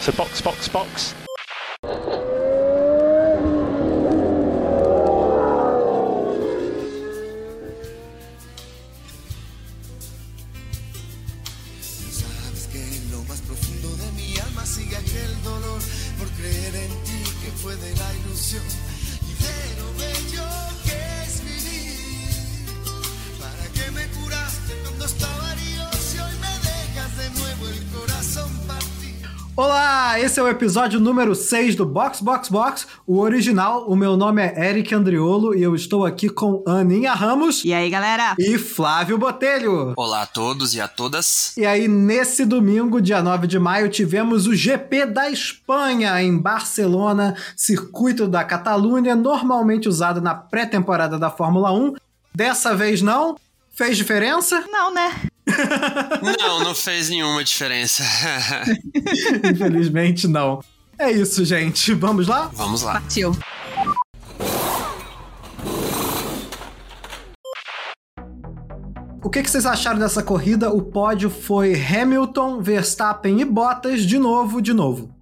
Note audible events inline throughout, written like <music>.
So box, box, box. Episódio número 6 do Box Box Box, o original. O meu nome é Eric Andriolo e eu estou aqui com Aninha Ramos E aí, galera? e Flávio Botelho. Olá a todos e a todas. E aí, nesse domingo, dia 9 de maio, tivemos o GP da Espanha em Barcelona, circuito da Catalunha, normalmente usado na pré-temporada da Fórmula 1. Dessa vez não. Fez diferença? Não, né? Não, não fez nenhuma diferença. <laughs> Infelizmente não. É isso, gente. Vamos lá? Vamos lá. Partiu. O que, que vocês acharam dessa corrida? O pódio foi Hamilton, Verstappen e Bottas de novo, de novo.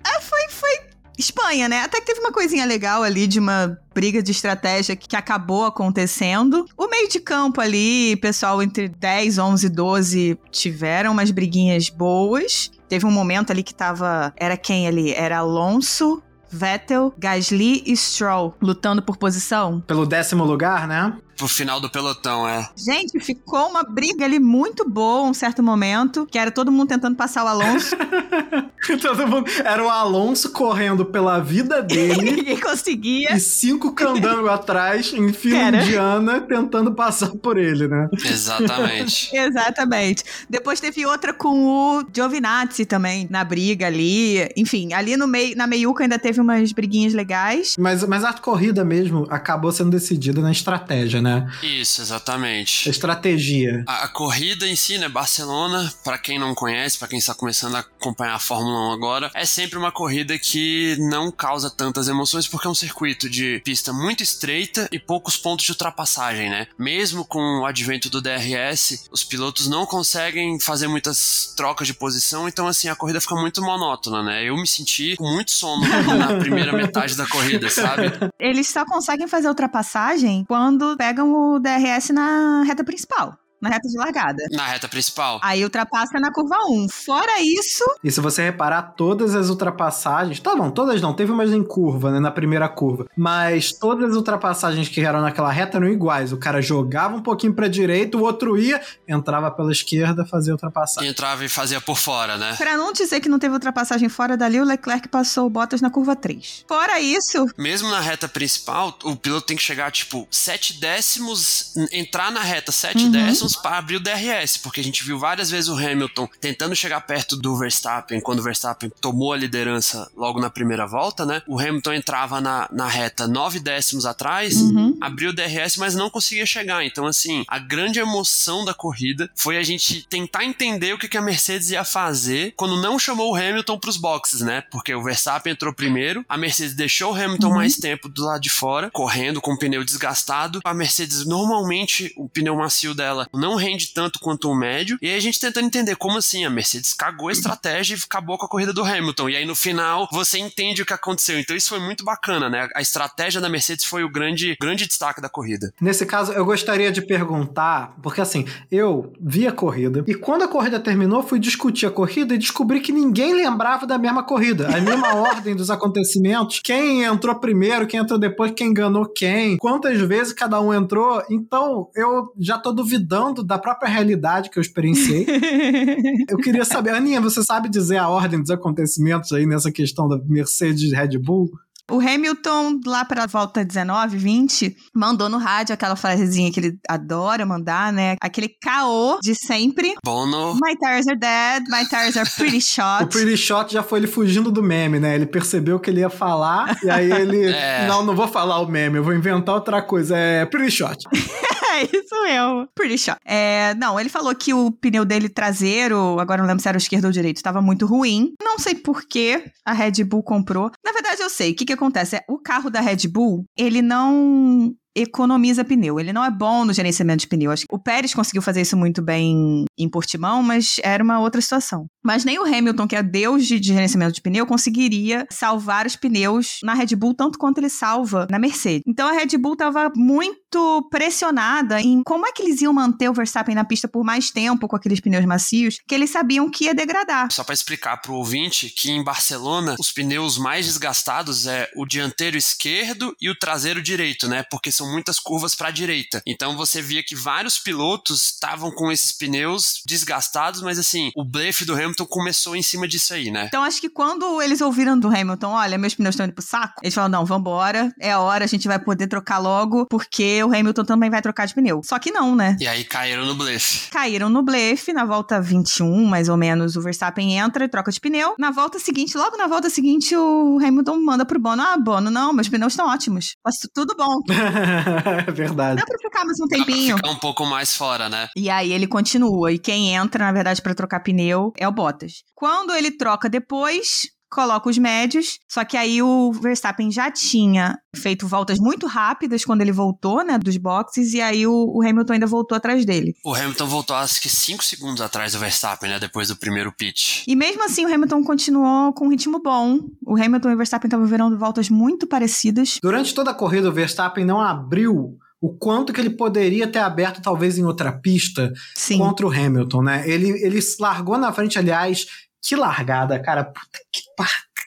Espanha, né? Até que teve uma coisinha legal ali de uma briga de estratégia que acabou acontecendo. O meio de campo ali, pessoal entre 10, 11, 12 tiveram umas briguinhas boas. Teve um momento ali que tava. Era quem ali? Era Alonso, Vettel, Gasly e Stroll lutando por posição. Pelo décimo lugar, né? Pro final do pelotão, é. Gente, ficou uma briga ali muito boa um certo momento, que era todo mundo tentando passar o Alonso. <laughs> Todo mundo... Era o Alonso correndo pela vida dele <laughs> Ninguém conseguia. e cinco candangos atrás, em fila Era. indiana, tentando passar por ele, né? Exatamente. <laughs> Exatamente. Depois teve outra com o Giovinazzi também, na briga ali. Enfim, ali no meio, na meiuca ainda teve umas briguinhas legais. Mas, mas a corrida mesmo acabou sendo decidida na estratégia, né? Isso, exatamente. Estratégia. A, a corrida em si, né, Barcelona, pra quem não conhece, pra quem está começando a acompanhar a Fórmula 1 agora, é sempre uma corrida que não causa tantas emoções porque é um circuito de pista muito estreita e poucos pontos de ultrapassagem, né? Mesmo com o advento do DRS, os pilotos não conseguem fazer muitas trocas de posição, então assim, a corrida fica muito monótona, né? Eu me senti com muito sono na primeira metade da corrida, sabe? Eles só conseguem fazer ultrapassagem quando pegam o DRS na reta principal. Na reta de largada. Na reta principal. Aí ultrapassa na curva 1. Fora isso, E se você reparar, todas as ultrapassagens. Tá bom, todas não, teve umas em curva, né? Na primeira curva. Mas todas as ultrapassagens que eram naquela reta eram iguais. O cara jogava um pouquinho pra direita, o outro ia, entrava pela esquerda, fazia ultrapassagem. Entrava e fazia por fora, né? pra não dizer que não teve ultrapassagem fora dali, o Leclerc passou o Bottas na curva 3. Fora isso, Mesmo na reta principal, o piloto tem que chegar, tipo, 7 décimos, entrar na reta 7 Uhum. décimos para abrir o DRS, porque a gente viu várias vezes o Hamilton tentando chegar perto do Verstappen, quando o Verstappen tomou a liderança logo na primeira volta, né? O Hamilton entrava na, na reta 9 décimos atrás, Uhum. abriu o DRS, mas não conseguia chegar. Então, assim, a grande emoção da corrida foi a gente tentar entender o que, que a Mercedes ia fazer quando não chamou o Hamilton pros boxes, né? Porque o Verstappen entrou primeiro, a Mercedes deixou o Hamilton mais tempo do lado de fora, correndo com o pneu desgastado. A Mercedes, normalmente, o pneu macio dela não rende tanto quanto o médio. E aí a gente tentando entender como assim a Mercedes cagou a estratégia e acabou com a corrida do Hamilton. E aí no final você entende o que aconteceu. Então isso foi muito bacana, né? A estratégia da Mercedes foi o grande, grande destaque da corrida. Nesse caso, eu gostaria de perguntar, porque assim, eu vi a corrida e quando a corrida terminou, fui discutir a corrida e descobri que ninguém lembrava da mesma corrida, a mesma <laughs> ordem dos acontecimentos, quem entrou primeiro, quem entrou depois, quem enganou quem, quantas vezes cada um entrou. Então, eu já tô duvidando da própria realidade que eu experienciei. <laughs> Eu queria saber, Aninha, você sabe dizer a ordem dos acontecimentos aí nessa questão da Mercedes Red Bull? O Hamilton, lá pra volta 19, 20, mandou no rádio aquela frasezinha que ele adora mandar, né? Aquele caô de sempre. Bono. My tires are dead, my tires are pretty <laughs> shot. O Pretty Shot já foi ele fugindo do meme, né? Ele percebeu que ele ia falar, e aí <laughs> ele. É. Não, não vou falar o meme, eu vou inventar outra coisa. É Pretty Shot. <laughs> É isso mesmo. Pretty shot. É, não, ele falou que o pneu dele traseiro, agora não lembro se era o esquerdo ou o direito, estava muito ruim. Não sei por que a Red Bull comprou. Na verdade, eu sei. O que, que acontece? É, o carro da Red Bull, ele não economiza pneu. Ele não é bom no gerenciamento de pneu. Acho que o Pérez conseguiu fazer isso muito bem em Portimão, mas era uma outra situação. Mas nem o Hamilton, que é deus de gerenciamento de pneu, conseguiria salvar os pneus na Red Bull tanto quanto ele salva na Mercedes. Então a Red Bull estava muito pressionada em como é que eles iam manter o Verstappen na pista por mais tempo com aqueles pneus macios, que eles sabiam que ia degradar. Só para explicar para o ouvinte que em Barcelona os pneus mais desgastados é o dianteiro esquerdo e o traseiro direito, né? Porque são muitas curvas para a direita. Então você via que vários pilotos estavam com esses pneus desgastados, mas assim, o blefe do Hamilton começou em cima disso aí, né? Então acho que quando eles ouviram do Hamilton, olha, meus pneus estão indo pro saco, eles falaram, não, vambora, é a hora, a gente vai poder trocar logo, porque o Hamilton também vai trocar de pneu. Só que não, né? E aí caíram no blefe. Caíram no blefe, na volta 21, mais ou menos, o Verstappen entra e troca de pneu. Na volta seguinte, logo na volta seguinte, o Hamilton manda pro Bono, ah, Bono, não, meus pneus estão ótimos. Tudo bom. <laughs> <laughs> é verdade. Dá pra ficar mais um tempinho. Dá pra ficar um pouco mais fora, né? E aí ele continua, e quem entra, na verdade, para trocar pneu é o Bottas. Quando ele troca depois, coloca os médios, só que aí o Verstappen já tinha feito voltas muito rápidas quando ele voltou, né, dos boxes, e aí o, o Hamilton ainda voltou atrás dele. O Hamilton voltou acho que 5 segundos atrás do Verstappen, né, depois do primeiro pit. E mesmo assim o Hamilton continuou com um ritmo bom. O Hamilton e o Verstappen estavam virando voltas muito parecidas. Durante toda a corrida o Verstappen não abriu o quanto que ele poderia ter aberto talvez em outra pista Sim. contra o Hamilton, né? Ele, ele largou na frente, aliás, que largada, cara. Puta que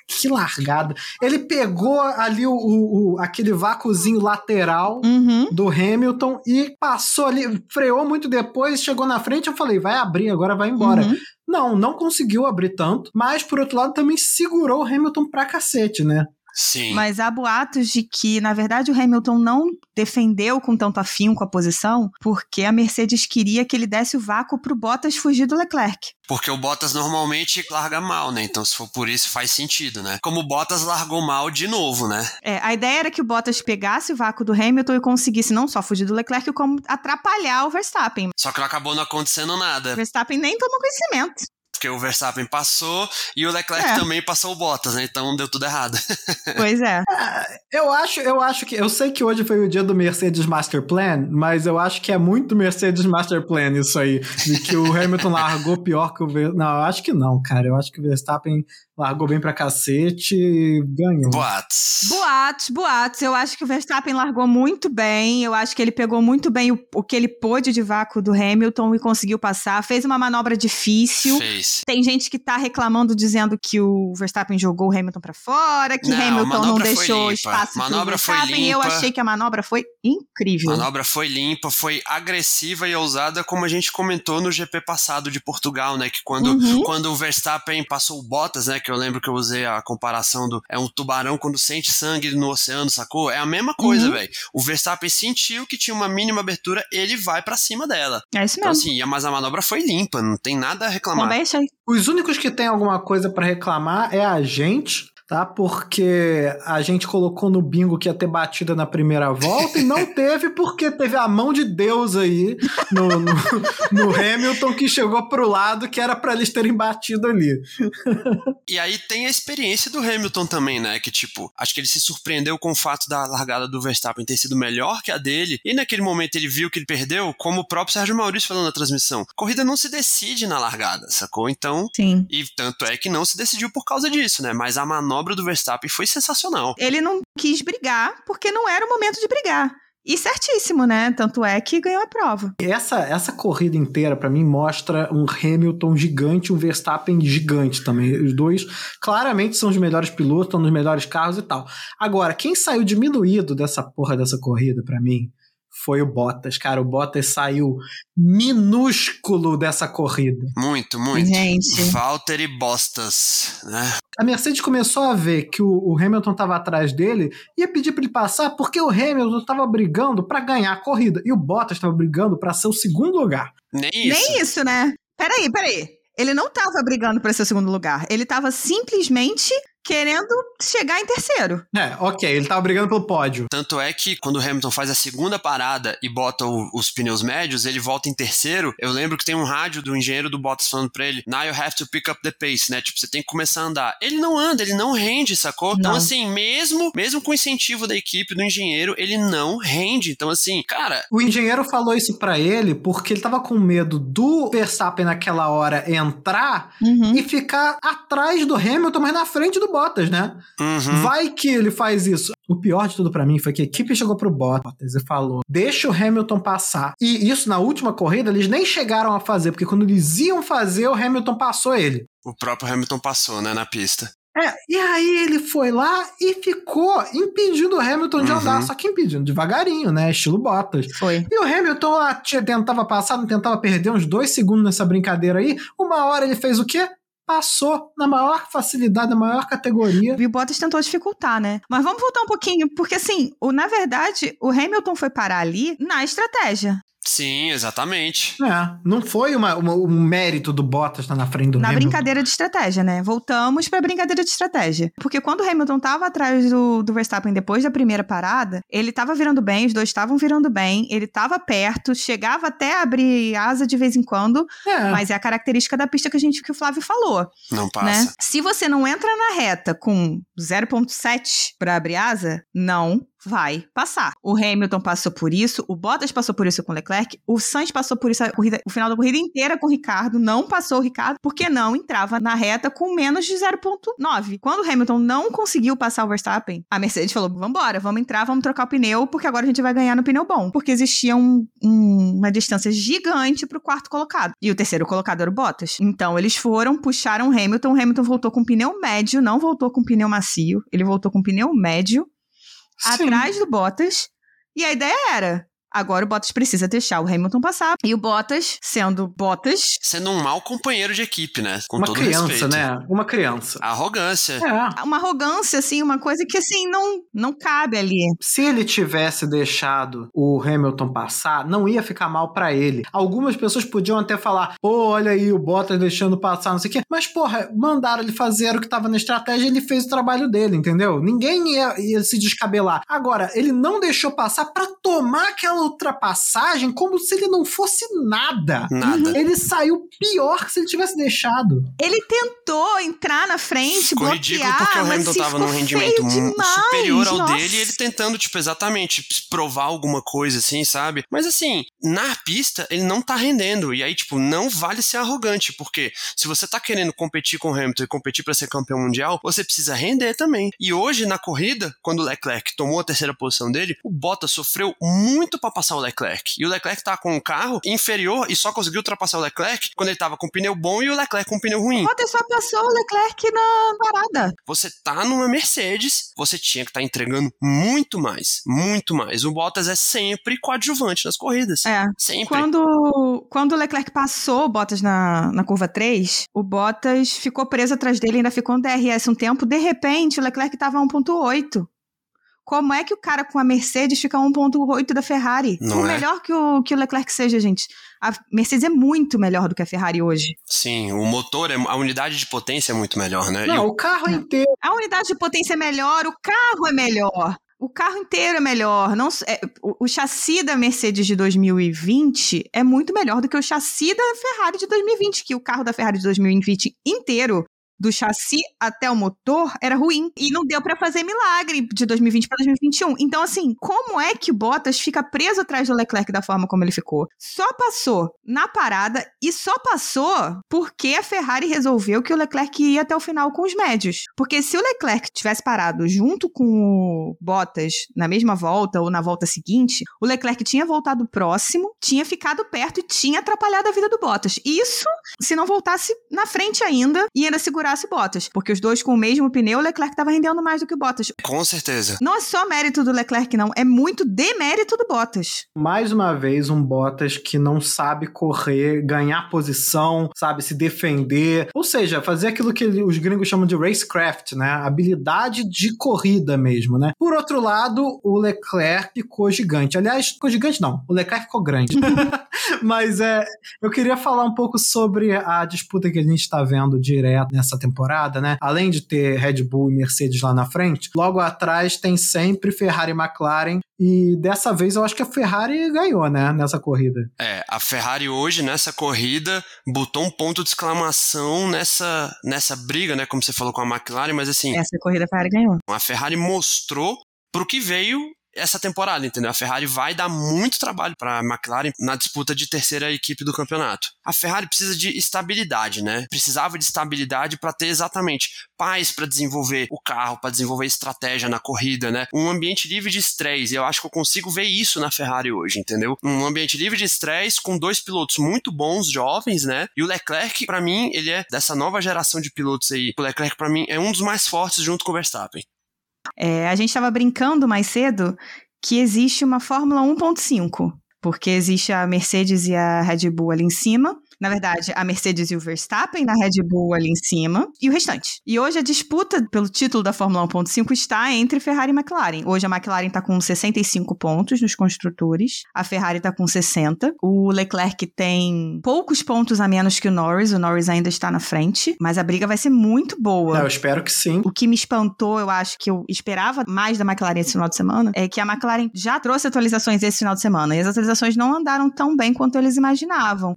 que largada. Ele pegou ali o, o, o aquele vácuozinho lateral uhum. do Hamilton e passou ali, freou muito depois, chegou na frente, eu falei, vai abrir, agora vai embora. Uhum. Não, não conseguiu abrir tanto, mas por outro lado também segurou o Hamilton pra cacete, né? Sim. Mas há boatos de que, na verdade, o Hamilton não defendeu com tanto afinco a posição, porque a Mercedes queria que ele desse o vácuo pro Bottas fugir do Leclerc. Porque o Bottas normalmente larga mal, né? Então, se for por isso, faz sentido, né? Como o Bottas largou mal de novo, né? É, a ideia era que o Bottas pegasse o vácuo do Hamilton e conseguisse não só fugir do Leclerc, como atrapalhar o Verstappen. Só que não acabou não acontecendo nada. O Verstappen nem tomou conhecimento porque o Verstappen passou e o Leclerc é. também passou o Bottas, né? Então deu tudo errado. <laughs> Pois é. eu acho, eu acho que eu sei que hoje foi o dia do Mercedes Master Plan, mas eu acho que é muito Mercedes Master Plan isso aí, de que o Hamilton <laughs> largou pior que o Ver... Não, eu acho que não, cara. Eu acho que o Verstappen largou bem pra cacete e ganhou. Boatos. Boatos, boatos. Eu acho que o Verstappen largou muito bem. Eu acho que ele pegou muito bem o, o que ele pôde de vácuo do Hamilton e conseguiu passar. Fez uma manobra difícil. Fez. Tem gente que tá reclamando dizendo que o Verstappen jogou o Hamilton para fora, que não, Hamilton não deixou espaço manobra pro Verstappen. Foi limpa. Eu achei que a manobra foi incrível. A manobra foi limpa, foi agressiva e ousada, como a gente comentou no GP passado de Portugal, né? Que quando, uhum. quando o Verstappen passou o Bottas, né? Que eu lembro que eu usei a comparação do é um tubarão quando sente sangue no oceano, sacou? É a mesma coisa, Uhum. velho. O Verstappen sentiu que tinha uma mínima abertura, ele vai para cima dela. É isso Então, mesmo. assim, mas a manobra foi limpa, não tem nada a reclamar. Também. Os únicos que tem alguma coisa pra reclamar é a gente, tá? Porque a gente colocou no bingo que ia ter batida na primeira volta e não <laughs> teve porque teve a mão de Deus aí no, no, no Hamilton que chegou pro lado que era pra eles terem batido ali. E aí tem a experiência do Hamilton também, né? Que tipo, acho que ele se surpreendeu com o fato da largada do Verstappen ter sido melhor que a dele. E naquele momento ele viu que ele perdeu, como o próprio Sérgio Maurício falou na transmissão. Corrida não se decide na largada, sacou? Então. Sim. E tanto é que não se decidiu por causa disso, né? Mas a manobra do Verstappen foi sensacional. Ele não quis brigar porque não era o momento de brigar. E certíssimo, né? Tanto é que ganhou a prova. Essa, essa corrida inteira, pra mim, mostra um Hamilton gigante e um Verstappen gigante também. Os dois claramente são os melhores pilotos, estão nos melhores carros e tal. Agora, quem saiu diminuído dessa porra dessa corrida, pra mim, foi o Bottas. Cara, o Bottas saiu minúsculo dessa corrida. Muito, muito. Gente. Valtteri Bottas, né? A Mercedes começou a ver que o, o Hamilton estava atrás dele e ia pedir para ele passar porque o Hamilton estava brigando para ganhar a corrida e o Bottas estava brigando para ser o segundo lugar. Nem isso. Nem isso, né? Peraí, peraí. Ele não tava brigando pra ser o segundo lugar. Ele tava simplesmente querendo chegar em terceiro. É, ok, ele tava brigando pelo pódio. Tanto é que quando o Hamilton faz a segunda parada e bota o, os pneus médios, ele volta em terceiro. Eu lembro que tem um rádio do engenheiro do Bottas falando pra ele: Now you have to pick up the pace, né? Tipo, você tem que começar a andar. Ele não anda, ele não rende, sacou? Então, Não. assim, mesmo, mesmo com o incentivo da equipe, do engenheiro, ele não rende. Então, assim, cara, O engenheiro falou isso pra ele porque ele tava com medo do Verstappen naquela hora entrar Uhum. e ficar atrás do Hamilton, mas na frente do Bottas, né? uhum. Vai que ele faz isso. O pior de tudo pra mim foi que a equipe chegou pro Bottas e falou: deixa o Hamilton passar. E isso na última corrida eles nem chegaram a fazer, porque quando eles iam fazer, o Hamilton passou ele. o próprio Hamilton passou, né, na pista. É, e aí ele foi lá e ficou impedindo o Hamilton de Uhum. andar, só que impedindo devagarinho, né? Estilo Bottas. Foi. E o Hamilton lá tinha- tentava passar, não tentava perder uns dois segundos nessa brincadeira aí. Uma hora ele fez o quê? Passou na maior facilidade, na maior categoria. E o Bottas tentou dificultar, né? Mas vamos voltar um pouquinho, porque assim, o, na verdade, o Hamilton foi parar ali na estratégia. Sim, exatamente. É, não foi uma, uma- um mérito do Bottas estar na frente do Na Hamilton. brincadeira de estratégia, né? Voltamos pra brincadeira de estratégia. Porque quando o Hamilton tava atrás do, do Verstappen depois da primeira parada, ele tava virando bem, os dois estavam virando bem, ele tava perto, chegava até a abrir asa de vez em quando, É, mas é a característica da pista que a gente que o Flávio falou, Não né? passa. Se você não entra na reta com 0.7 pra abrir asa, não vai passar. O Hamilton passou por isso, o Bottas passou por isso com o Leclerc, o Sainz passou por isso corrida, o final da corrida inteira com o Ricardo, não passou o Ricardo porque não entrava na reta com menos de 0.9. Quando o Hamilton não conseguiu passar o Verstappen, a Mercedes falou: "Vambora, vamos entrar, vamos trocar o pneu, porque agora a gente vai ganhar no pneu bom", porque existia um- um- uma distância gigante pro quarto colocado. E o terceiro colocado era o Bottas. Então eles foram, puxaram o Hamilton, o Hamilton voltou com pneu médio, não voltou com pneu macio, ele voltou com pneu médio sim. atrás do Bottas. E a ideia era: agora o Bottas precisa deixar o Hamilton passar. E o Bottas, sendo Bottas, Sendo um mau companheiro de equipe, né? Com uma todo criança, respeito. né? Uma criança. Arrogância. É. uma arrogância, assim, uma coisa que, assim, não, não cabe ali. Se ele tivesse deixado o Hamilton passar, não ia ficar mal pra ele. Algumas pessoas podiam até falar: pô, olha aí o Bottas deixando passar, não sei o quê. Mas, porra, mandaram ele fazer o que tava na estratégia e ele fez o trabalho dele, entendeu? Ninguém ia, ia se descabelar. Agora, ele não deixou passar pra tomar aquela ultrapassagem como se ele não fosse nada. Nada. Ele saiu pior que se ele tivesse deixado. Ele tentou entrar na frente, Ficou bloquear, ridículo porque o mas Hamilton se tava num rendimento demais, superior ao nossa. dele e ele tentando, tipo, exatamente provar alguma coisa, assim, sabe? Mas assim, na pista, ele não tá rendendo. E aí, tipo, não vale ser arrogante, porque se você tá querendo competir com o Hamilton e competir pra ser campeão mundial, você precisa render também. E hoje, na corrida, quando o Leclerc tomou a terceira posição dele, o Bottas sofreu muito pra passar o Leclerc. E o Leclerc tá com um carro inferior e só conseguiu ultrapassar o Leclerc quando ele tava com pneu bom e o Leclerc com pneu ruim. Bottas só passou o Leclerc na parada. Você tá numa Mercedes, você tinha que estar entregando muito mais, muito mais. O Bottas é sempre coadjuvante nas corridas. É. Sempre. Quando, quando o Leclerc passou o Bottas na, na curva 3, o Bottas ficou preso atrás dele, ainda ficou no DRS um tempo. De repente, o Leclerc tava a 1.8. Como é que o cara com a Mercedes fica a 1.8 da Ferrari? Não Por é? melhor que o, que o Leclerc seja, gente. A Mercedes é muito melhor do que a Ferrari hoje. Sim, o motor, é, a unidade de potência é muito melhor, né? E Não, o- o carro inteiro. A unidade de potência é melhor, o carro é melhor. O carro inteiro é melhor. Não, é, o, o chassi da Mercedes de 2020 é muito melhor do que o chassi da Ferrari de 2020, que o carro da Ferrari de 2020 inteiro, do chassi até o motor, era ruim. E não deu pra fazer milagre de 2020 para 2021. Então, assim, como é que o Bottas fica preso atrás do Leclerc da forma como ele ficou? Só passou na parada e só passou porque a Ferrari resolveu que o Leclerc ia até o final com os médios. Porque se o Leclerc tivesse parado junto com o Bottas na mesma volta ou na volta seguinte, o Leclerc tinha voltado próximo, tinha ficado perto e tinha atrapalhado a vida do Bottas. Isso se não voltasse na frente ainda e ainda o Bottas. Porque os dois com o mesmo pneu, o Leclerc estava rendendo mais do que o Bottas. Com certeza. Não é só mérito do Leclerc, não. É muito demérito do Bottas. Mais uma vez, um Bottas que não sabe correr, ganhar posição, sabe se defender. Ou seja, fazer aquilo que os gringos chamam de racecraft, né? Habilidade de corrida mesmo, né? Por outro lado, o Leclerc ficou gigante. Aliás, ficou gigante não. O Leclerc ficou grande. <laughs> Mas é, eu queria falar um pouco sobre a disputa que a gente está vendo direto nessa temporada, né? Além de ter Red Bull e Mercedes lá na frente, logo atrás tem sempre Ferrari e McLaren. E dessa vez eu acho que a Ferrari ganhou, né? Nessa corrida. É, a Ferrari hoje, nessa corrida, botou um ponto de exclamação nessa, nessa briga, né? Como você falou com a McLaren, mas assim. Essa corrida a Ferrari ganhou. A Ferrari mostrou pro que veio essa temporada, entendeu? A Ferrari vai dar muito trabalho para a McLaren na disputa de terceira equipe do campeonato. A Ferrari precisa de estabilidade, né? Precisava de estabilidade para ter exatamente paz para desenvolver o carro, para desenvolver estratégia na corrida, né? Um ambiente livre de estresse. Eu acho que eu consigo ver isso na Ferrari hoje, entendeu? Um ambiente livre de estresse com dois pilotos muito bons, jovens, né? E o Leclerc, para mim, ele é dessa nova geração de pilotos aí. O Leclerc para mim é um dos mais fortes junto com o Verstappen. É, a gente estava brincando mais cedo que existe uma Fórmula 1.5, porque existe a Mercedes e a Red Bull ali em cima, na verdade, a Mercedes e o Verstappen na Red Bull ali em cima e o restante. E hoje a disputa pelo título da Fórmula 1.5 está entre Ferrari e McLaren. Hoje a McLaren está com 65 pontos nos construtores, a Ferrari está com 60. O Leclerc tem poucos pontos a menos que o Norris, o Norris ainda está na frente, mas a briga vai ser muito boa. É, eu espero que sim. O que me espantou, eu acho que eu esperava mais da McLaren esse final de semana, é que a McLaren já trouxe atualizações esse final de semana e as atualizações não andaram tão bem quanto eles imaginavam.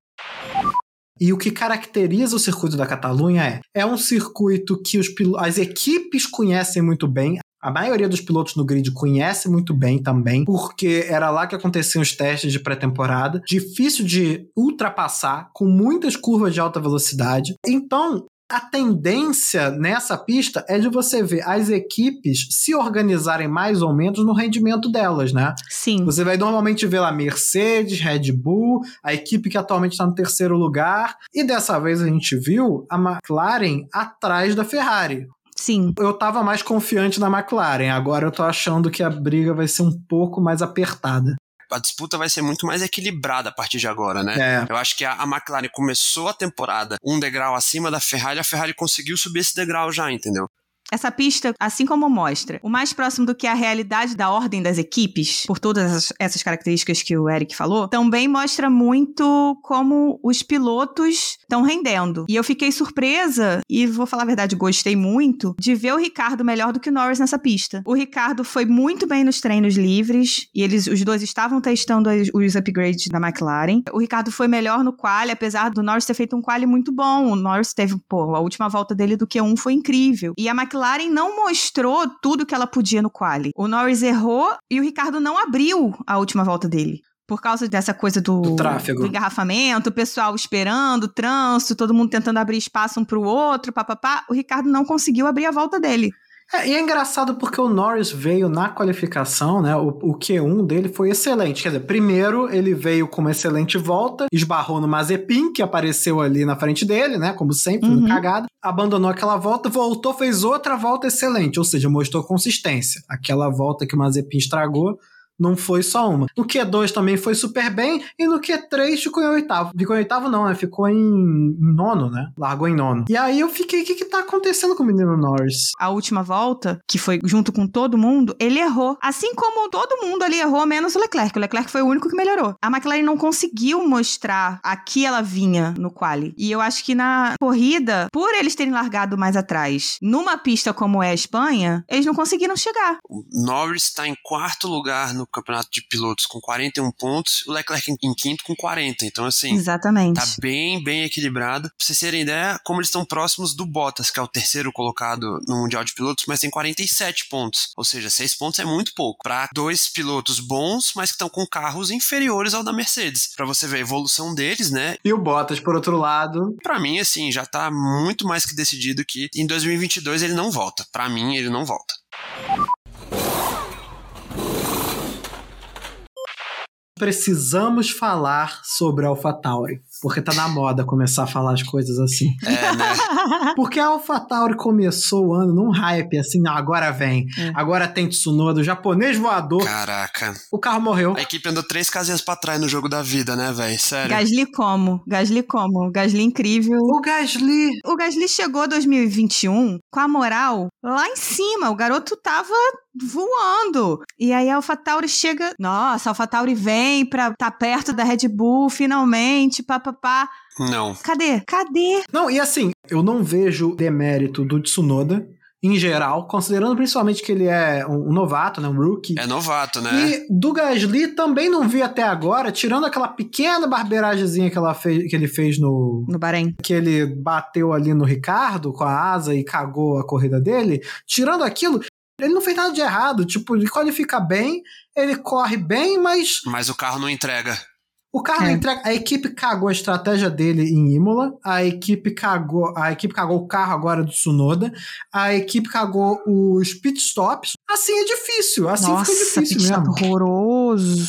E o que caracteriza o circuito da Catalunha é: é um circuito que os, as equipes conhecem muito bem. A maioria dos pilotos no grid conhece muito bem também, porque era lá que aconteciam os testes de pré-temporada. Difícil de ultrapassar, com muitas curvas de alta velocidade. Então, a tendência nessa pista é de você ver as equipes se organizarem mais ou menos no rendimento delas, né? Sim. Você vai normalmente ver lá Mercedes, Red Bull, a equipe que atualmente está no terceiro lugar, e dessa vez a gente viu a McLaren atrás da Ferrari. Sim. Eu tava mais confiante na McLaren, agora eu tô achando que a briga vai ser um pouco mais apertada a disputa vai ser muito mais equilibrada a partir de agora, né? É. Eu acho que a, a, McLaren começou a temporada um degrau acima da Ferrari, a Ferrari conseguiu subir esse degrau já, entendeu? Essa pista, assim como mostra, o mais próximo do que a realidade da ordem das equipes, por todas essas características que o Eric falou, também mostra muito como os pilotos estão rendendo. E eu fiquei surpresa, e vou falar a verdade, gostei muito, de ver o Ricardo melhor do que o Norris nessa pista. O Ricardo foi muito bem nos treinos livres, e eles, os dois estavam testando os upgrades da McLaren. O Ricardo foi melhor no quali, apesar do Norris ter feito um quali muito bom. O Norris teve, pô, a última volta dele do Q1 foi incrível. E a McLaren McLaren não mostrou tudo que ela podia no quali. O Norris errou e o Ricardo não abriu a última volta dele. Por causa dessa coisa do, do tráfego, do engarrafamento, o pessoal esperando, o trânsito, todo mundo tentando abrir espaço um pro outro, papapá, o Ricardo não conseguiu abrir a volta dele. É, e é engraçado porque o Norris veio na qualificação, né? O, o Q1 dele foi excelente. Quer dizer, primeiro ele veio com uma excelente volta, esbarrou no Mazepin, que apareceu ali na frente dele, né? Como sempre, uhum. cagada. Abandonou aquela volta, voltou, fez outra volta excelente, ou seja, mostrou consistência. Aquela volta que o Mazepin estragou, não foi só uma. No Q2 também foi super bem, e no Q3 ficou em oitavo. Ficou em oitavo não, né? Ficou em, em nono, né? Largou em nono. E aí eu fiquei, o que que tá acontecendo com o menino Norris? A última volta, que foi junto com todo mundo, ele errou. Assim como todo mundo ali errou, menos o Leclerc. O Leclerc foi o único que melhorou. A McLaren não conseguiu mostrar a que ela vinha no quali. E eu acho que na corrida, por eles terem largado mais atrás, numa pista como é a Espanha, eles não conseguiram chegar. O Norris tá em quarto lugar no no campeonato de pilotos com 41 pontos, o Leclerc em quinto com 40. Então, assim, Exatamente. tá bem, bem equilibrado. Pra vocês terem ideia, como eles estão próximos do Bottas, que é o terceiro colocado no Mundial de Pilotos, mas tem 47 pontos. Ou seja, 6 pontos é muito pouco. Para dois pilotos bons, mas que estão com carros inferiores ao da Mercedes. Para você ver a evolução deles, né? E o Bottas, por outro lado. Para mim, assim, já tá muito mais que decidido que em 2022 ele não volta. Para mim, ele não volta. Precisamos falar sobre a AlphaTauri, porque tá na moda começar a falar as coisas assim. É, né? <laughs> porque a AlphaTauri começou o ano num hype assim, agora vem, é. agora tem Tsunoda, o japonês voador. Caraca. O carro morreu. A equipe andou três casinhas pra trás no jogo da vida, né, velho? Sério. Gasly como? Gasly como? Gasly incrível. O Gasly. O Gasly chegou 2021 com a moral lá em cima. O garoto tava voando. E aí a AlphaTauri chega, nossa, a AlphaTauri vem pra estar tá perto da Red Bull finalmente, pá, papapá. Não. Cadê? Cadê? Não, e assim, eu não vejo demérito do Tsunoda em geral, considerando principalmente que ele é um, um novato, né, um rookie. É novato, né? E do Gasly também não vi até agora, tirando aquela pequena barbeiragemzinha que, ela fez, que ele fez no. No Bahrein. Que ele bateu ali no Ricardo com a asa e cagou a corrida dele. Tirando aquilo, ele não fez nada de errado. Tipo, ele qualifica bem, ele corre bem, mas. Mas o carro não entrega. O carro É. entrega. A equipe cagou a estratégia dele em Imola. A equipe cagou. A equipe cagou o carro agora do Tsunoda. A equipe cagou os pit stops. Assim é difícil. Assim Nossa, fica difícil pit stop mesmo. horroroso.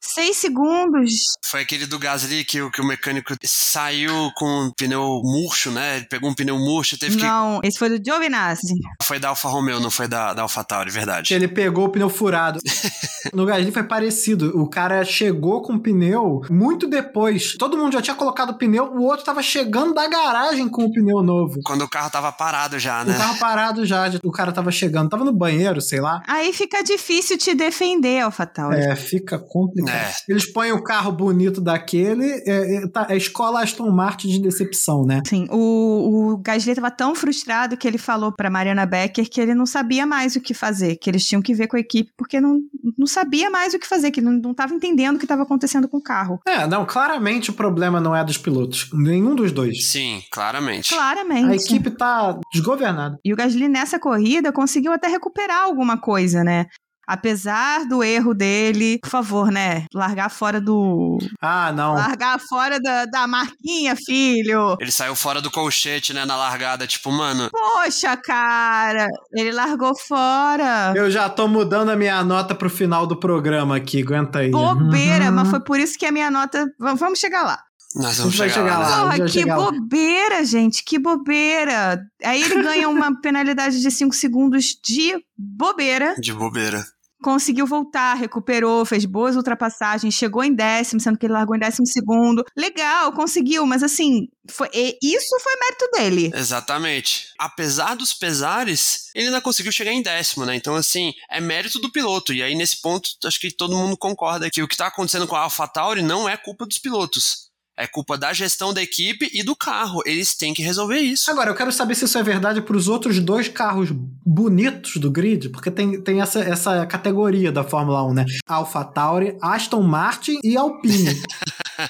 Seis segundos. Foi aquele do Gasly que, o- que o mecânico saiu com um pneu murcho, né? Ele pegou um pneu murcho, teve Não, esse foi do Giovinazzi. que. Foi da Alfa Romeo, não foi da, da Alfa Tauri, Que verdade. ele pegou o pneu furado. <laughs> no Gasly foi parecido. O cara chegou com o pneu muito depois. Todo mundo já tinha colocado o pneu, o outro tava chegando da garagem com o pneu novo. Quando o carro tava parado já, O né? carro parado já, o cara tava chegando, tava no banheiro, sei lá. Aí fica difícil te defender, AlphaTauri. É, fica complicado. É. Eles põem o carro bonito daquele, é, é, tá, é escola Aston Martin de decepção, né? Sim, o, o Gasly estava tão frustrado que ele falou para Mariana Becker que ele não sabia mais o que fazer, que eles tinham que ver com a equipe porque não, não sabia mais o que fazer, que ele não estava entendendo o que estava acontecendo com o carro. É, não, claramente o problema não é dos pilotos, nenhum dos dois. Sim, claramente. Claramente. A equipe tá desgovernada. E o Gasly nessa corrida conseguiu até recuperar alguma coisa, né? Apesar do erro dele, por favor, né? Largar fora do. Ah, não. Largar fora da, da marquinha, filho! Ele saiu fora do colchete, né, na largada, tipo, mano, Poxa, cara! Ele largou fora! Eu já tô mudando a minha nota pro final do programa aqui, aguenta aí. Bobeira, Uhum. mas foi por isso que a minha nota. Vamos chegar lá. nós vamos chegar, chegar lá. lá. né? Porra, que chegar lá. bobeira, gente, que bobeira. Aí ele ganha uma <laughs> penalidade de 5 segundos de bobeira. De bobeira. Conseguiu voltar, recuperou, fez boas ultrapassagens, chegou em décimo, sendo que ele largou em décimo segundo. Legal, conseguiu, mas assim, foi, isso foi mérito dele. Exatamente. Apesar dos pesares, ele ainda conseguiu chegar em décimo, né? Então, assim, é mérito do piloto. E aí, nesse ponto, acho que todo mundo concorda que o que tá acontecendo com a AlphaTauri não é culpa dos pilotos. É culpa da gestão da equipe e do carro. Eles têm que resolver isso. Agora, eu quero saber se isso é verdade pros outros dois carros bonitos do grid, porque tem, tem essa, essa categoria da Fórmula 1, né? Alpha Tauri, Aston Martin e Alpine. <laughs>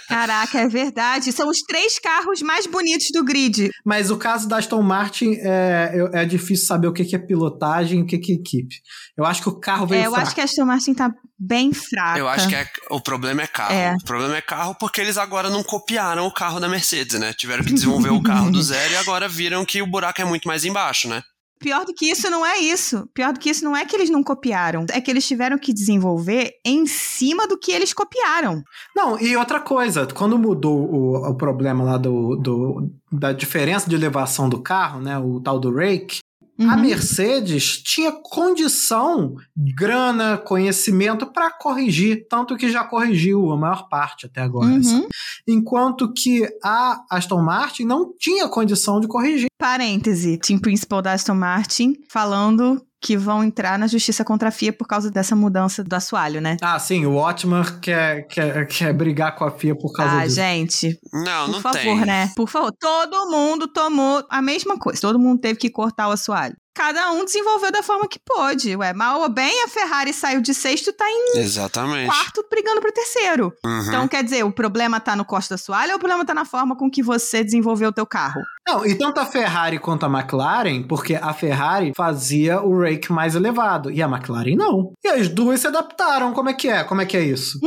Caraca, é verdade. São os três carros mais bonitos do grid. Mas o caso da Aston Martin é, é difícil saber o que é pilotagem e o que que é equipe. Eu acho que o carro veio É, eu fraco. acho que a Aston Martin tá bem fraca. Eu acho que é- o problema é carro. É. O problema é carro porque eles agora não copiaram o carro da Mercedes, né? Tiveram que desenvolver o carro do <laughs> zero e agora viram que o buraco é muito mais embaixo, né? Pior do que isso não é isso. Pior do que isso não é que eles não copiaram. É que eles tiveram que desenvolver em cima do que eles copiaram. Não, e outra coisa, quando mudou o, o problema lá do, do- da diferença de elevação do carro, né? O tal do rake, a Uhum. Mercedes tinha condição, grana, conhecimento para corrigir, tanto que já corrigiu a maior parte até agora. Uhum. Enquanto que a Aston Martin não tinha condição de corrigir. Parêntese, team principal da Aston Martin falando que vão entrar na justiça contra a FIA por causa dessa mudança do assoalho, né? Ah, sim, o Otmar quer, quer, quer brigar com a FIA por causa Ah, disso. gente, Não, por não favor, tem. né? Por favor, todo mundo tomou a mesma coisa. Todo mundo teve que cortar o assoalho. Cada um desenvolveu da forma que pôde. Ué, mal ou bem, a Ferrari saiu de sexto, tá em Exatamente. quarto brigando pro terceiro. Uhum. Então, quer dizer, o problema tá no corte da assoalho ou o problema tá na forma com que você desenvolveu o teu carro? Não, e tanto a Ferrari quanto a McLaren, porque a Ferrari fazia o rake mais elevado e a McLaren não. E as duas se adaptaram. Como é que é? Como é que é isso?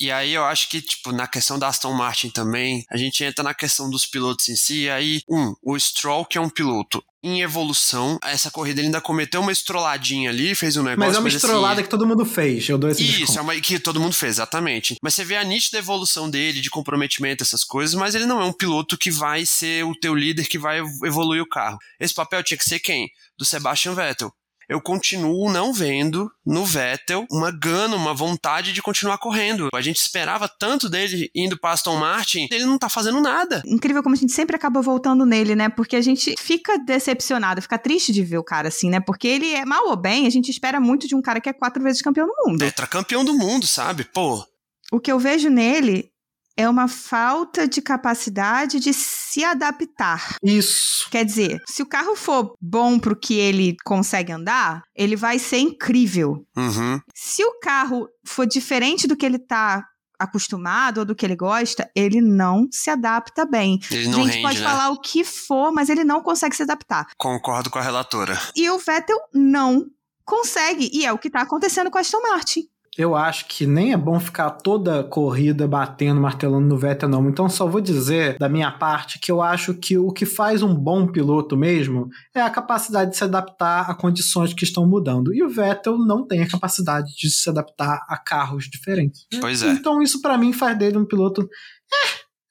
E aí eu acho que, tipo, na questão da Aston Martin também, a gente entra na questão dos pilotos em si, e aí, um, o Stroll, que é um piloto em evolução, essa corrida ele ainda cometeu uma estroladinha ali, fez um negócio... Mas é uma assim, estrolada que todo mundo fez. Eu dou esse Isso, desconto. é uma, que todo mundo fez, exatamente. Mas você vê a nítida evolução dele, de comprometimento, essas coisas, mas ele não é um piloto que vai ser o teu líder, que vai ev- evoluir o carro. Esse papel tinha que ser quem? Do Sebastian Vettel. Eu continuo não vendo no Vettel uma gana, uma vontade de continuar correndo. A gente esperava tanto dele indo para Aston Martin, ele não tá fazendo nada. Incrível como a gente sempre acaba voltando nele, né? Porque a gente fica decepcionado, fica triste de ver o cara assim, né? Porque ele é mal ou bem, a gente espera muito de um cara que é quatro vezes campeão do mundo. Tetracampeão do mundo, sabe? Pô, O que eu vejo nele é uma falta de capacidade de se adaptar. Isso. Quer dizer, se o carro for bom pro que ele consegue andar, ele vai ser incrível. Uhum. Se o carro for diferente do que ele tá acostumado ou do que ele gosta, ele não se adapta bem. Ele não a gente rende, pode né? falar o que for, mas ele não consegue se adaptar. Concordo com a relatora. E o Vettel não consegue, e é o que tá acontecendo com a Aston Martin. Eu acho que nem é bom ficar toda corrida batendo, martelando no Vettel, não. Então só vou dizer da minha parte que eu acho que o que faz um bom piloto mesmo é a capacidade de se adaptar a condições que estão mudando. E o Vettel não tem a capacidade de se adaptar a carros diferentes. Pois é. Então isso pra mim faz dele um piloto.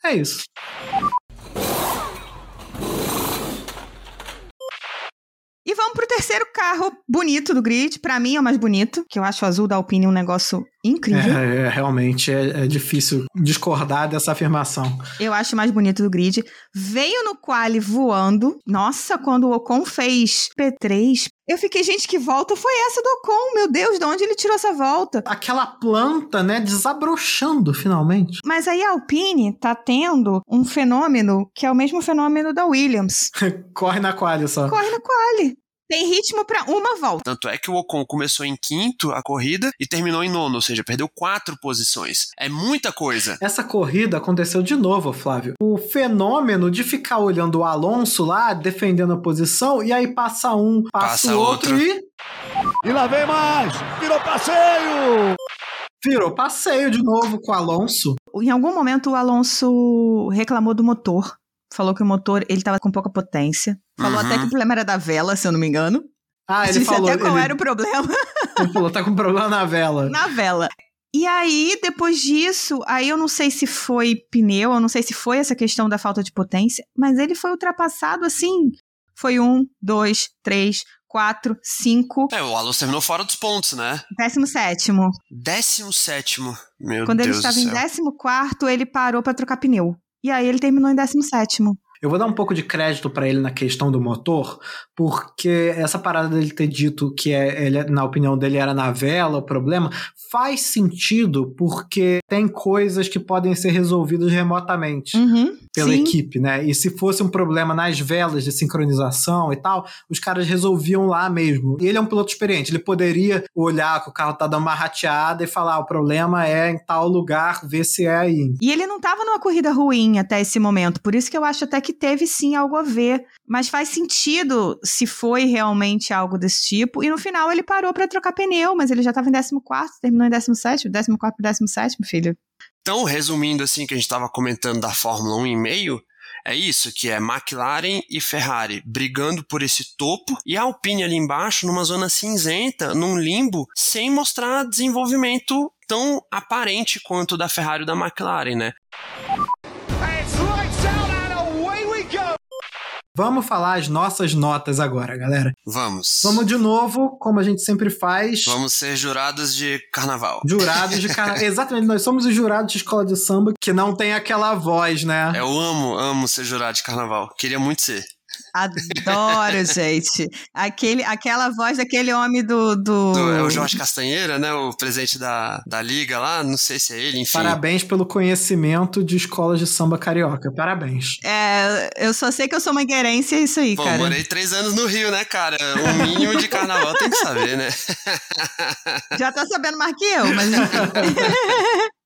É, é isso. E vamos pro terceiro carro bonito do grid. Pra mim é o mais bonito, que eu acho o azul da Alpine um negócio incrível. É, é, realmente é, é difícil discordar dessa afirmação. Eu acho o mais bonito do grid. Veio no quali voando. Nossa, quando o Ocon fez P3, eu fiquei, gente, que volta foi essa do Ocon? Meu Deus, de onde ele tirou essa volta? Aquela planta, né, desabrochando finalmente. Mas aí a Alpine tá tendo um fenômeno que é o mesmo fenômeno da Williams. <laughs> Corre na quali só. Corre no quali. Tem ritmo pra uma volta. Tanto é que o Ocon começou em quinto a corrida e terminou em nono, ou seja, perdeu quatro posições. É muita coisa. Essa corrida aconteceu de novo, Flávio. O fenômeno de ficar olhando o Alonso lá, defendendo a posição, e aí passa um, passa, Passa o outro, outro. e E lá vem mais! Virou passeio! virou passeio de novo com o Alonso. Em algum momento o Alonso reclamou do motor. Falou que o motor ele tava com pouca potência. Falou Uhum. até que o problema era da vela, se eu não me engano. Ah, ele Disse falou, até qual ele, era o problema <laughs> ele falou, tá com problema na vela. na vela. E aí, depois disso, aí eu não sei se foi pneu, eu não sei se foi essa questão da falta de potência, mas ele foi ultrapassado assim. Foi um, dois, três, quatro, cinco, É, o Alonso terminou fora dos pontos, né? décimo sétimo. Décimo sétimo. Meu Quando ele Deus estava do em décimo quarto, ele parou pra trocar pneu. E aí ele terminou em décimo sétimo. Eu vou dar um pouco de crédito pra ele na questão do motor, porque essa parada dele ter dito que é, ele, na opinião dele era na vela o problema, faz sentido porque tem coisas que podem ser resolvidas remotamente. Uhum, pela sim. equipe, né? E se fosse um problema nas velas de sincronização e tal, os caras resolviam lá mesmo. E ele é um piloto experiente, ele poderia olhar que o carro tá dando uma rateada e falar: "Ah, o problema é em tal lugar, ver se é aí. E ele não tava numa corrida ruim até esse momento, por isso que eu acho até que teve sim algo a ver. Mas faz sentido se foi realmente algo desse tipo. E no final ele parou pra trocar pneu, mas ele já tava em 14, terminou em 17, 14 pro 17, filho. Então, resumindo assim que a gente estava comentando da Fórmula 1,5, é isso, que é McLaren e Ferrari brigando por esse topo e a Alpine ali embaixo numa zona cinzenta, num limbo, sem mostrar desenvolvimento tão aparente quanto da Ferrari e da McLaren, né? Vamos falar as nossas notas agora, galera. Vamos. Vamos de novo, como a gente sempre faz. Vamos ser jurados de carnaval. Jurados de carnaval. <laughs> Exatamente, nós somos os jurados de escola de samba que não tem aquela voz, né? Eu amo, amo ser jurado de carnaval. Queria muito ser. Adoro, gente. Aquele, aquela voz daquele homem do. do... Do- é o Jorge Castanheira, né? O presidente da, da liga lá. Não sei se é ele, enfim. Parabéns pelo conhecimento de escolas de samba carioca. Parabéns. É, eu só sei que eu sou mangueirense e é isso aí, Pô, cara. morei três anos no Rio, né, cara? O mínimo de carnaval tem que saber, né? Já tá sabendo mais que eu, mas enfim. <laughs>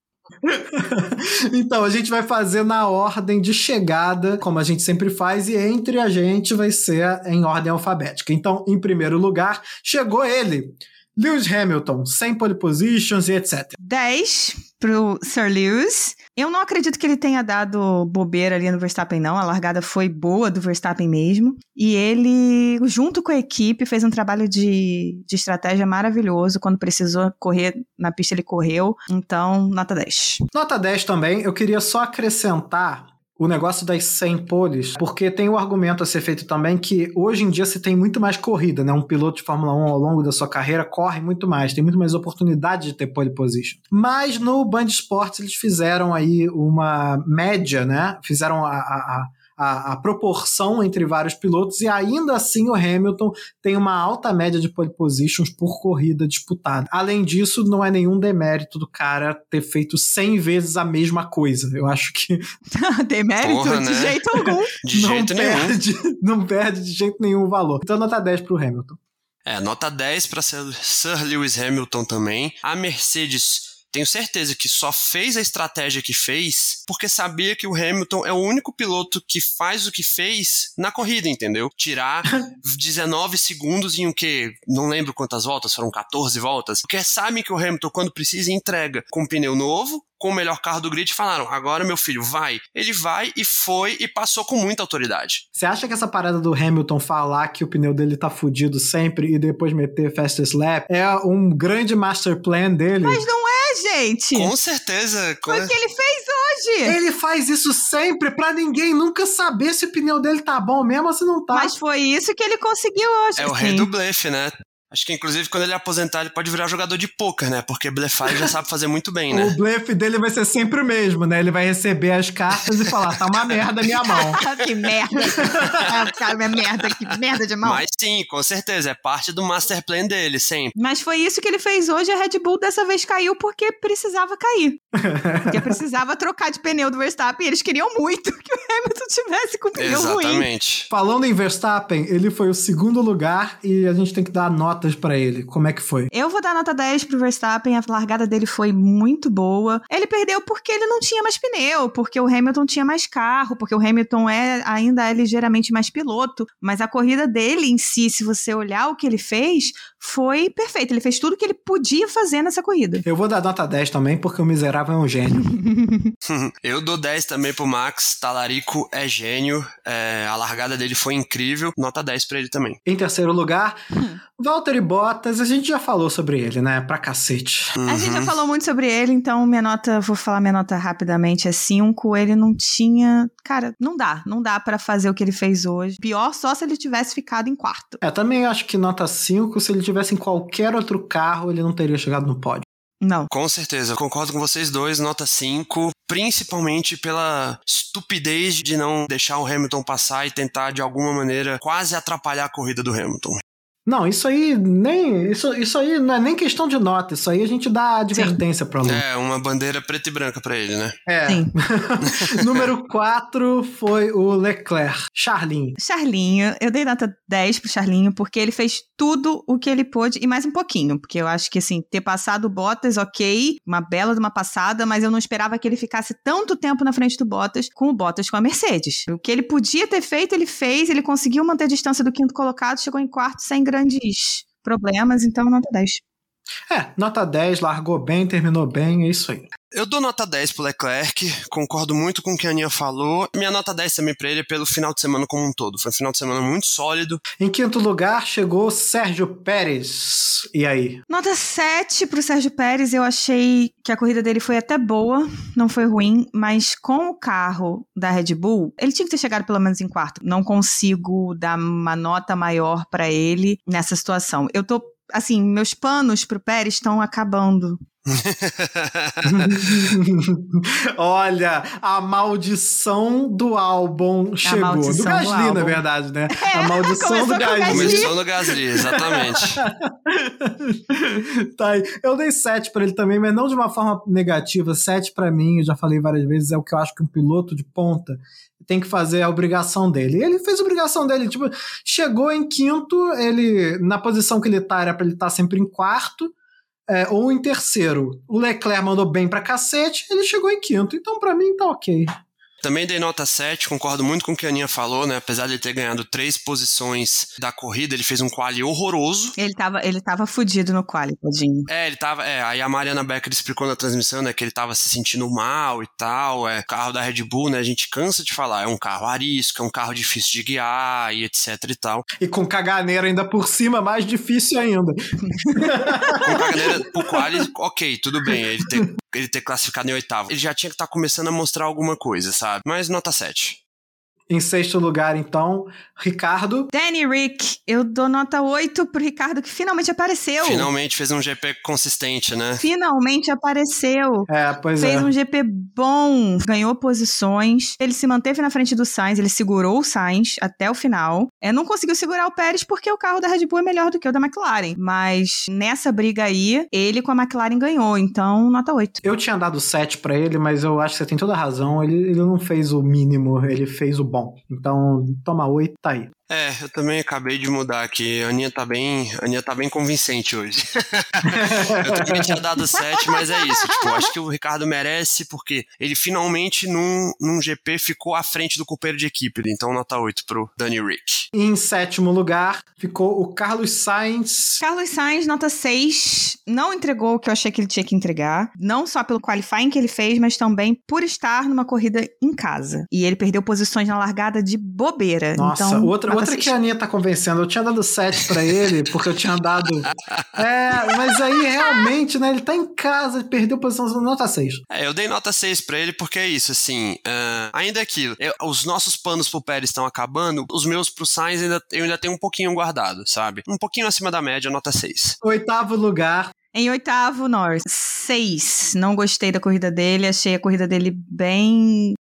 <laughs> então, a gente vai fazer na ordem de chegada, como a gente sempre faz, e entre a gente vai ser em ordem alfabética. Então, em primeiro lugar, chegou ele, Lewis Hamilton, sem pole positions e etc. 10 pro Sir Lewis. Eu não acredito que ele tenha dado bobeira ali no Verstappen, não. A largada foi boa do Verstappen mesmo. E ele, junto com a equipe, fez um trabalho de, de estratégia maravilhoso. Quando precisou correr na pista, ele correu. Então, nota 10. Nota 10 também, eu queria só acrescentar o negócio das 100 poles, porque tem o argumento a ser feito também que hoje em dia você tem muito mais corrida, né? Um piloto de Fórmula 1 ao longo da sua carreira corre muito mais, tem muito mais oportunidade de ter pole position. Mas no Band Esportes eles fizeram aí uma média, né? Fizeram a, a a, a, proporção entre vários pilotos e ainda assim o Hamilton tem uma alta média de pole positions por corrida disputada. Além disso, não é nenhum demérito do cara ter feito 100 vezes a mesma coisa. Eu acho que. <laughs> demérito Porra, de né? jeito algum. <laughs> De não jeito perde, nenhum. <laughs> Não perde de jeito nenhum o valor. Então, nota 10 pro Hamilton. É, nota 10 para Sir Lewis Hamilton também. A Mercedes tenho certeza que só fez a estratégia que fez porque sabia que o Hamilton é o único piloto que faz o que fez na corrida, entendeu? Tirar <laughs> 19 segundos em o que? Não lembro quantas voltas, foram 14 voltas. Porque sabem que o Hamilton, quando precisa, entrega com um pneu novo, com o melhor carro do grid falaram: agora meu filho vai. Ele vai e foi e passou com muita autoridade. Você acha que essa parada do Hamilton falar que o pneu dele tá fudido sempre e depois meter fastest lap é um grande master plan dele? Mas não é, gente! Com certeza. Foi o que ele fez hoje! Ele faz isso sempre pra ninguém nunca saber se o pneu dele tá bom mesmo ou se não tá. Mas foi isso que ele conseguiu hoje. É o rei do blefe, né? Acho que, inclusive, quando ele aposentar, ele pode virar jogador de pôquer, né? Porque blefar ele já sabe fazer muito bem, né? <laughs> o blefe dele vai ser sempre o mesmo, né? Ele vai receber as cartas e falar, tá uma merda minha mão. <laughs> que merda. <laughs> Cara, minha merda, que merda de mão. Mas sim, com certeza, é parte do master plan dele, sempre. Mas foi isso que ele fez hoje, a Red Bull dessa vez caiu porque precisava cair. Porque precisava trocar de pneu do Verstappen e eles queriam muito que o Hamilton tivesse com pneu Exatamente. ruim. Exatamente. Falando em Verstappen, ele foi o segundo lugar e a gente tem que dar nota notas para ele. Como é que foi? Eu vou dar nota 10 pro Verstappen. A largada dele foi muito boa. Ele perdeu porque ele não tinha mais pneu, porque o Hamilton tinha mais carro, porque o Hamilton é ainda é ligeiramente mais piloto. Mas a corrida dele em si, se você olhar o que ele fez, foi perfeito. Ele fez tudo que ele podia fazer nessa corrida. Eu vou dar nota 10 também, porque o miserável é um gênio. <laughs> <laughs> Eu dou 10 também pro Max. Talarico é gênio. É, a largada dele foi incrível. Nota 10 pra ele também. Em terceiro lugar, hum. Valtteri Bottas, a gente já falou sobre ele, né? Pra cacete. Uhum. A gente já falou muito sobre ele, então minha nota, vou falar minha nota rapidamente, é 5. Ele não tinha. Cara, não dá. Não dá para fazer o que ele fez hoje. Pior só se ele tivesse ficado em quarto. É, também acho que nota 5, se ele tivesse em qualquer outro carro, ele não teria chegado no pódio. Não. Com certeza, concordo com vocês dois, nota 5, principalmente pela estupidez de não deixar o Hamilton passar e tentar de alguma maneira quase atrapalhar a corrida do Hamilton. Não, isso aí nem. Isso, isso aí não é nem questão de nota, isso aí a gente dá advertência pro aluno. É, uma bandeira preta e branca para ele, né? É. Sim. <laughs> Número 4 foi o Leclerc. Charlinho. Charlinho, eu dei nota 10 pro Charlinho, porque ele fez tudo o que ele pôde e mais um pouquinho. Porque eu acho que, assim, ter passado o Bottas, ok, uma bela de uma passada, mas eu não esperava que ele ficasse tanto tempo na frente do Bottas com o Bottas com a Mercedes. O que ele podia ter feito, ele fez, ele conseguiu manter a distância do quinto colocado, chegou em quarto sem grandes problemas, então nota 10. É, nota 10, largou bem, terminou bem, é isso aí. Eu dou nota 10 pro Leclerc, concordo muito com o que a Aninha falou. Minha nota 10 também pra ele é pelo final de semana como um todo. Foi um final de semana muito sólido. Em quinto lugar chegou Sérgio Pérez. E aí? Nota 7 pro Sérgio Pérez. Eu achei que a corrida dele foi até boa, não foi ruim, mas com o carro da Red Bull, ele tinha que ter chegado pelo menos em quarto. Não consigo dar uma nota maior para ele nessa situação. Eu tô assim, meus panos pro Pérez estão acabando. <laughs> Olha, a maldição do álbum chegou. Do Gasly, do na verdade, né? <laughs> É, a maldição do Gasly. Começou no Gasly, exatamente. <laughs> tá aí. Eu dei 7 para ele também, mas não de uma forma negativa. 7 para mim, eu já falei várias vezes, é o que eu acho que um piloto de ponta tem que fazer a obrigação dele. Ele fez a obrigação dele, tipo, chegou em quinto, ele na posição que ele tá era para ele estar tá sempre em quarto é, ou em terceiro. O Leclerc mandou bem pra cacete, ele chegou em quinto. Então, para mim, tá ok. Também dei nota 7, concordo muito com o que a Aninha falou, né? Apesar de ele ter ganhado três posições da corrida, ele fez um quali horroroso. Ele tava, ele tava fudido no quali, tadinho. É, ele tava. É, aí a Mariana Becker explicou na transmissão, né, que ele tava se sentindo mal e tal. É, carro da Red Bull, né? A gente cansa de falar, é um carro arisco, é um carro difícil de guiar e etc e tal. E com caganeira ainda por cima, mais difícil ainda. <laughs> com caganeira pro quali, ok, tudo bem. Ele ter, ele ter classificado em oitavo. Ele já tinha que estar tá começando a mostrar alguma coisa, sabe? Mas nota 7. Em sexto lugar, então, Ricardo. Danny Rick, eu dou nota 8 pro Ricardo que finalmente apareceu. Finalmente fez um GP consistente, né? Finalmente apareceu. É, pois Fez é. um GP bom, ganhou posições. Ele se manteve na frente do Sainz, ele segurou o Sainz até o final. É, não conseguiu segurar o Pérez porque o carro da Red Bull é melhor do que o da McLaren. Mas nessa briga aí, ele com a McLaren ganhou. Então, nota 8. Eu tinha dado 7 pra ele, mas eu acho que você tem toda a razão. Ele, ele não fez o mínimo, ele fez o bom. Então, toma 8, tá aí. É, eu também acabei de mudar aqui. A Aninha tá bem, a Aninha tá bem convincente hoje. <laughs> eu também tinha dado 7, mas é isso. Tipo, acho que o Ricardo merece, porque ele finalmente num, num GP ficou à frente do companheiro de equipe. Então, nota 8 pro Danny Rick. Em sétimo lugar, ficou o Carlos Sainz. Carlos Sainz, nota 6, não entregou o que eu achei que ele tinha que entregar. Não só pelo qualifying que ele fez, mas também por estar numa corrida em casa. E ele perdeu posições na largada de bobeira. Nossa, então, outra, nota outra seis. que a Aninha tá convencendo. Eu tinha dado 7 pra ele, porque eu tinha dado. <laughs> É, mas aí realmente, né? Ele tá em casa, ele perdeu posição, nota 6. É, eu dei nota 6 pra ele porque é isso, assim, ah, ainda é aquilo, eu- os nossos panos pro Pérez estão acabando, os meus pro Sainz ainda, eu ainda tenho um pouquinho guardado, sabe? Um pouquinho acima da média, nota 6. Oitavo lugar, Em oitavo, Norris. 6. Não gostei da corrida dele, achei a corrida dele bem.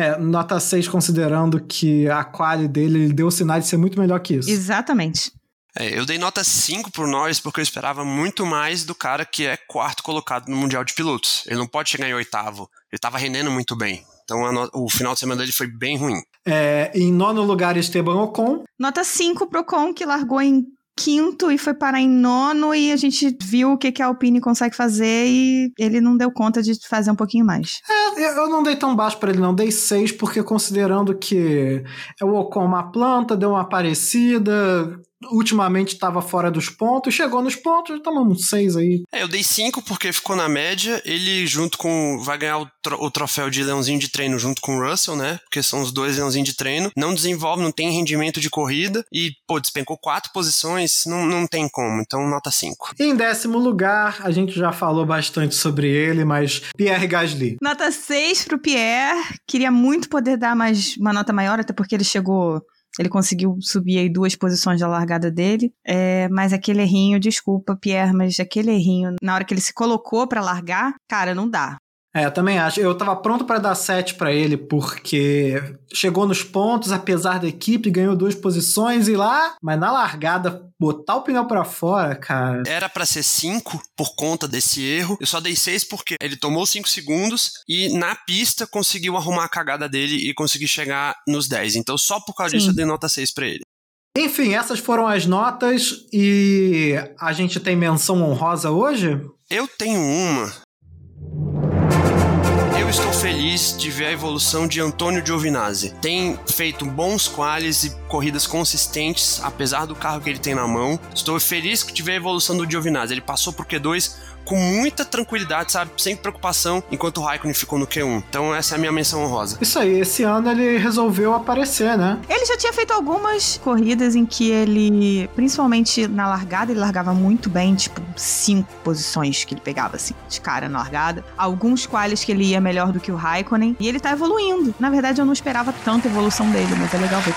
É, nota 6, considerando que a quali dele ele deu sinais de ser muito melhor que isso. Exatamente. É, eu dei nota 5 pro Norris porque eu esperava muito mais do cara que é quarto colocado no Mundial de Pilotos. Ele não pode chegar em oitavo. Ele tava rendendo muito bem. Então a no- o final de semana dele foi bem ruim. É, em nono lugar, Esteban Ocon. Nota 5 pro Con, que largou em quinto e foi parar em nono, e a gente viu o que, que a Alpine consegue fazer e ele não deu conta de fazer um pouquinho mais. É, eu não dei tão baixo pra ele, não. Dei 6, porque considerando que é o Ocon uma planta, deu uma parecida. Ultimamente estava fora dos pontos, chegou nos pontos, tomamos 6 aí. É, eu dei 5 porque ficou na média. Ele junto com. vai ganhar o, tro- o troféu de leãozinho de treino junto com o Russell, né? Porque são os dois leãozinhos de treino. Não desenvolve, não tem rendimento de corrida. E, pô, despencou quatro posições, não, não tem como. Então, nota 5. Em décimo lugar, a gente já falou bastante sobre ele, mas Pierre Gasly. Nota 6 pro Pierre. Queria muito poder dar mais uma nota maior, até porque ele chegou. Ele conseguiu subir aí duas posições da largada dele. É, mas aquele errinho, desculpa, Pierre, mas aquele errinho, na hora que ele se colocou pra largar, cara, não dá. É, também acho. Eu tava pronto pra dar 7 pra ele, porque chegou nos pontos, apesar da equipe, ganhou duas posições e lá, mas na largada, botar o pneu pra fora, cara. Era pra ser 5 por conta desse erro. Eu só dei 6 porque ele tomou 5 segundos e na pista conseguiu arrumar a cagada dele e conseguir chegar nos 10. Então, só por causa Sim. disso, eu dei nota 6 pra ele. Enfim, essas foram as notas e a gente tem menção honrosa hoje? Eu tenho uma. Eu estou feliz de ver a evolução de Antônio Giovinazzi. Tem feito bons quales e corridas consistentes, apesar do carro que ele tem na mão. Estou feliz de ver a evolução do Giovinazzi. Ele passou por Q2 com muita tranquilidade, sabe? Sem preocupação, enquanto o Raikkonen ficou no Q1. Então essa é a minha menção honrosa. Isso aí, esse ano ele resolveu aparecer, né? Ele já tinha feito algumas corridas em que ele, principalmente na largada, ele largava muito bem, tipo, cinco posições que ele pegava, assim, de cara na largada. Alguns quales que ele ia melhor do que o Raikkonen. E ele tá evoluindo. Na verdade, eu não esperava tanta evolução dele, mas é legal ver.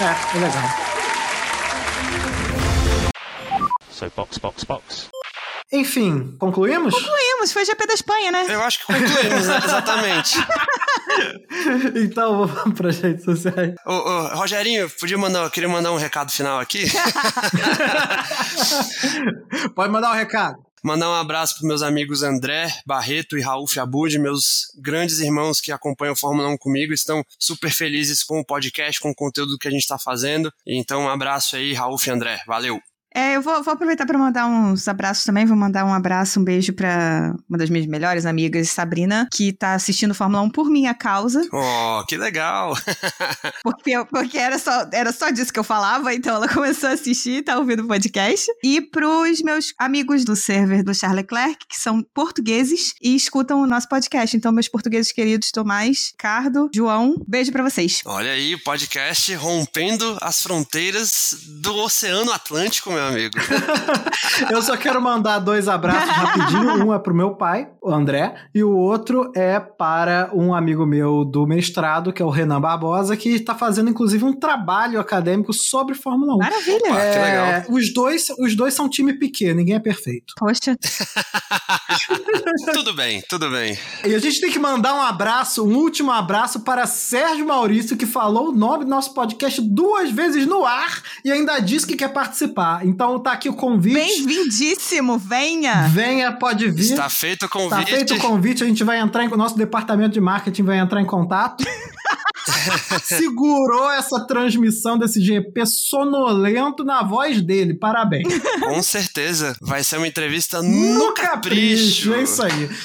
É, é legal. So box, box, box. Enfim, concluímos? Concluímos, foi GP da Espanha, né? Eu acho que concluímos, né? Exatamente. <laughs> então vamos para as redes sociais. Ô, ô, Rogerinho, podia mandar, eu queria mandar um recado final aqui. <laughs> Pode mandar o um recado. Mandar um abraço para meus amigos André Barreto e Raul Fiabud, meus grandes irmãos que acompanham a Fórmula 1 comigo, estão super felizes com o podcast, com o conteúdo que a gente está fazendo. Então, um abraço aí, Raul e André. Valeu! É, eu vou, vou aproveitar para mandar uns abraços também. Vou mandar um abraço, um beijo para uma das minhas melhores amigas, Sabrina, que tá assistindo Fórmula 1 por minha causa. Oh, que legal! <laughs> Porque, eu- porque era, só, era só disso que eu falava, então ela <laughs> começou a assistir, tá ouvindo o podcast. E pros meus amigos do server do Charles Leclerc, que são portugueses e escutam o nosso podcast. Então, meus portugueses queridos, Tomás, Cardo, João, beijo para vocês. Olha aí, o podcast rompendo as fronteiras do Oceano Atlântico, meu meu amigo. <laughs> Eu só quero mandar dois abraços rapidinho. Um é pro meu pai, o André, e o outro é para um amigo meu do mestrado, que é o Renan Barbosa, que está fazendo inclusive um trabalho acadêmico sobre Fórmula 1. Maravilha. Opa. que legal. É, os dois, os dois são time pequeno, ninguém é perfeito. Poxa, <laughs> tudo bem, tudo bem. E a gente tem que mandar um abraço, um último abraço para Sérgio Maurício, que falou o nome do nosso podcast duas vezes no ar e ainda disse que quer participar. Então tá aqui o convite. bem-vindíssimo, venha. Venha, pode vir. Está feito o convite. feito o convite, a gente vai entrar em. O nosso departamento de marketing vai entrar em contato. <laughs> Segurou essa transmissão desse GP sonolento na voz dele. Parabéns. Com certeza. Vai ser uma entrevista no, capricho. É isso aí. <laughs>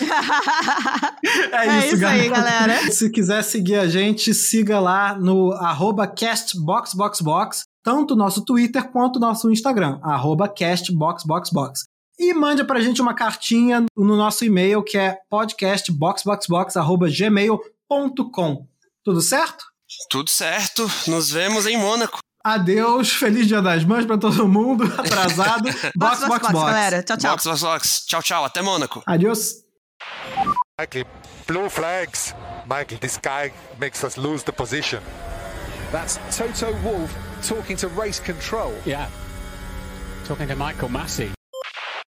É, É isso aí, galera. Se quiser seguir a gente, siga lá no arroba castboxboxbox, tanto o nosso Twitter quanto o nosso Instagram, arroba castboxboxbox. E mande pra gente uma cartinha no nosso e-mail, que é podcastboxboxbox.gmail.com. Tudo certo? Tudo certo. Nos vemos em Mônaco. Adeus, feliz dia das mães pra todo mundo, <laughs> atrasado. box, box, box. galera. Tchau, tchau. Box, box, box. Tchau, tchau. Até Mônaco. Adiós. Michael, blue flags. Michael, this guy makes us lose the position. That's Toto Wolff talking to race control. Yeah. Talking to Michael Massey.